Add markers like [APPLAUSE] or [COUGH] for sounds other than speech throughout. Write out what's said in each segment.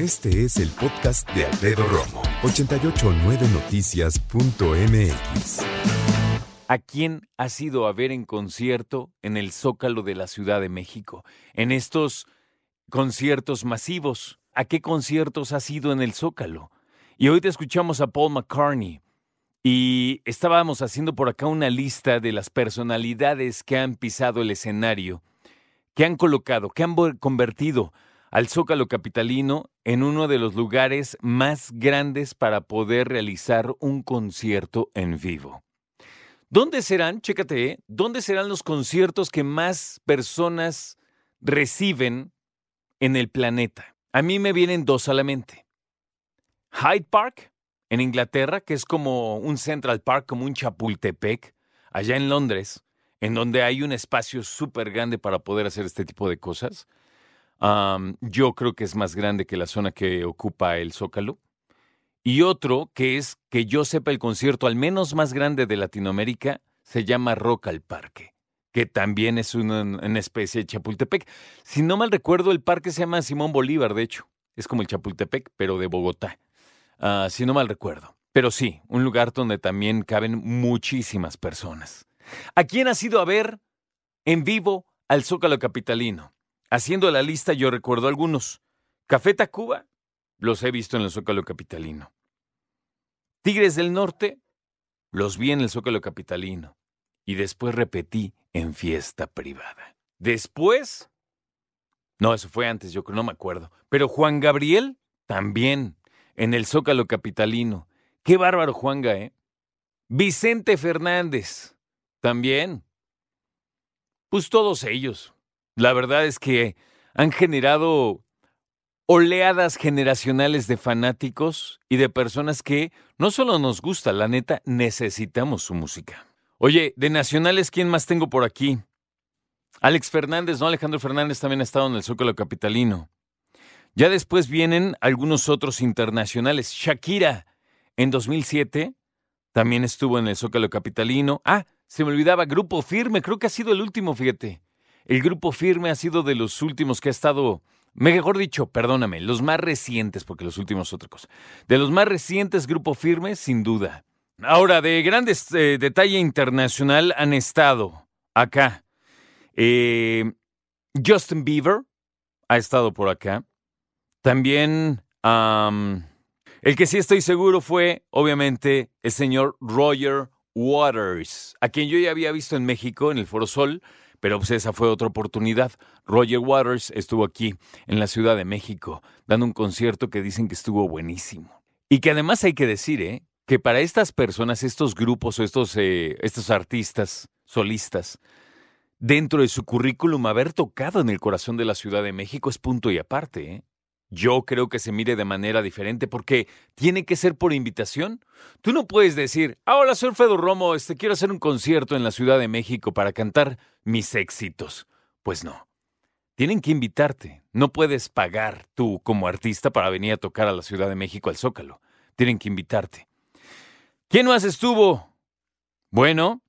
Este es el podcast de Alfredo Romo, 889noticias.mx. ¿A quién has ido a ver en concierto en el Zócalo de la Ciudad de México? En estos conciertos masivos. ¿A qué conciertos has ido en el Zócalo? Y hoy te escuchamos a Paul McCartney. Y estábamos haciendo por acá una lista de las personalidades que han pisado el escenario, que han colocado, que han convertido al Zócalo Capitalino en uno de los lugares más grandes para poder realizar un concierto en vivo. ¿Dónde serán, chécate, ¿eh? dónde serán los conciertos que más personas reciben en el planeta? A mí me vienen dos a la mente. Hyde Park, en Inglaterra, que es como un Central Park, como un Chapultepec, allá en Londres, en donde hay un espacio súper grande para poder hacer este tipo de cosas. Yo creo que es más grande que la zona que ocupa el Zócalo. Y otro, que es que yo sepa el concierto al menos más grande de Latinoamérica, se llama Rock al Parque, que también es una, especie de Chapultepec. Si no mal recuerdo, el parque se llama Simón Bolívar, de hecho. Es como el Chapultepec, pero de Bogotá. Ah, si no mal recuerdo. Pero sí, un lugar donde también caben muchísimas personas. ¿A quién has ido a ver en vivo al Zócalo Capitalino? Haciendo la lista yo recuerdo algunos. Café Tacuba, los he visto en el Zócalo Capitalino. Tigres del Norte, los vi en el Zócalo Capitalino. Y después repetí en fiesta privada. Después, no, eso fue antes, yo no me acuerdo. Pero Juan Gabriel, también, en el Zócalo Capitalino. Qué bárbaro Juanga, ¿eh? Vicente Fernández, también. Pues todos ellos. La verdad es que han generado oleadas generacionales de fanáticos y de personas que no solo nos gusta, la neta, necesitamos su música. Oye, de nacionales, ¿quién más tengo por aquí? Alex Fernández, ¿no? Alejandro Fernández también ha estado en el Zócalo Capitalino. Ya después vienen algunos otros internacionales. Shakira, en 2007, también estuvo en el Zócalo Capitalino. Ah, se me olvidaba, Grupo Firme, creo que ha sido el último, fíjate. El Grupo Firme ha sido de los últimos que ha estado Mejor dicho, perdóname, los más recientes, porque los últimos otra cosa. De los más recientes, Grupo Firme, sin duda. Ahora, de grandes eh, detalle internacional han estado acá. Eh, Justin Bieber ha estado por acá. También el que sí estoy seguro fue, obviamente, el señor Roger Waters, a quien yo ya había visto en México, en el Foro Sol, pero pues esa fue otra oportunidad. Roger Waters estuvo aquí, en la Ciudad de México, dando un concierto que dicen que estuvo buenísimo. Y que además hay que decir, ¿eh? que para estas personas, estos grupos o estos, eh, estos artistas solistas, dentro de su currículum haber tocado en el corazón de la Ciudad de México es punto y aparte. ¿eh? Yo creo que se mire de manera diferente porque tiene que ser por invitación. Tú no puedes decir, ah, hola, soy Alfredo Romo, este, quiero hacer un concierto en la Ciudad de México para cantar mis éxitos. Pues no. Tienen que invitarte. No puedes pagar tú como artista para venir a tocar a la Ciudad de México al Zócalo. Tienen que invitarte. ¿Quién más estuvo? Bueno,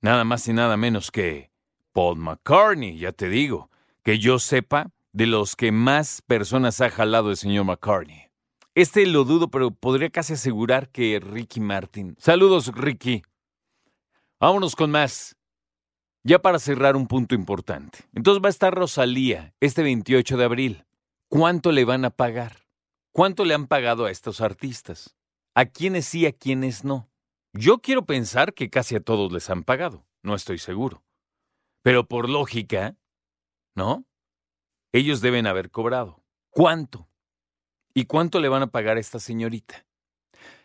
nada más y nada menos que Paul McCartney, ya te digo. Que yo sepa, de los que más personas ha jalado el señor McCartney. Este lo dudo, pero podría casi asegurar que Ricky Martin. Saludos, Ricky. Vámonos con más. Ya para cerrar un punto importante. Entonces va a estar Rosalía este 28 de abril. ¿Cuánto le van a pagar? ¿Cuánto le han pagado a estos artistas? ¿A quiénes sí, a quiénes no? Yo quiero pensar que casi a todos les han pagado. No estoy seguro. Pero por lógica, ¿no? Ellos deben haber cobrado. ¿Cuánto? ¿Y cuánto le van a pagar a esta señorita?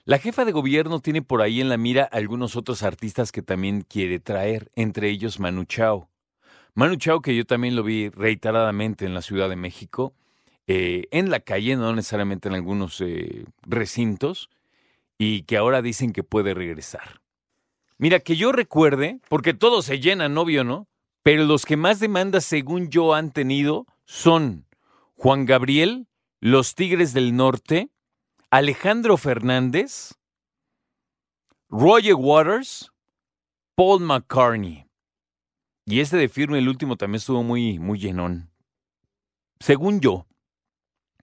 La jefa de gobierno tiene por ahí en la mira algunos otros artistas que también quiere traer, entre ellos Manu Chao. Manu Chao, que yo también lo vi reiteradamente en la Ciudad de México, eh, en la calle, no necesariamente en algunos eh, recintos, y que ahora dicen que puede regresar. Mira, que yo recuerde, porque todo se llena, novio, ¿no? Pero los que más demandas, según yo, han tenido son Juan Gabriel, los Tigres del Norte, Alejandro Fernández, Roger Waters, Paul McCartney. Y este de firme, el último, también estuvo muy, muy llenón. Según yo.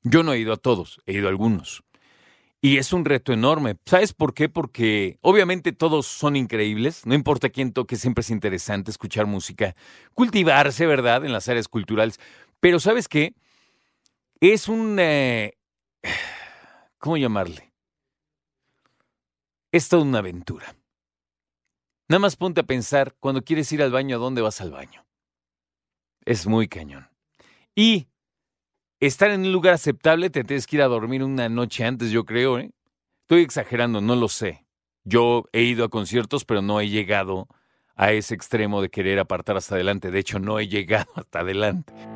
Yo no he ido a todos, he ido a algunos. Y es un reto enorme. ¿Sabes por qué? Porque obviamente todos son increíbles, no importa quién toque, siempre es interesante escuchar música, cultivarse, ¿verdad?, en las áreas culturales. Pero ¿sabes qué? Es un... Eh, ¿Cómo llamarle? Es toda una aventura. Nada más ponte a pensar, cuando quieres ir al baño, ¿a dónde vas al baño? Es muy cañón. Y estar en un lugar aceptable, te tienes que ir a dormir una noche antes, yo creo, ¿eh? Estoy exagerando, no lo sé. Yo he ido a conciertos, pero no he llegado a ese extremo de querer apartar hasta adelante. De hecho, no he llegado [LAUGHS] hasta adelante.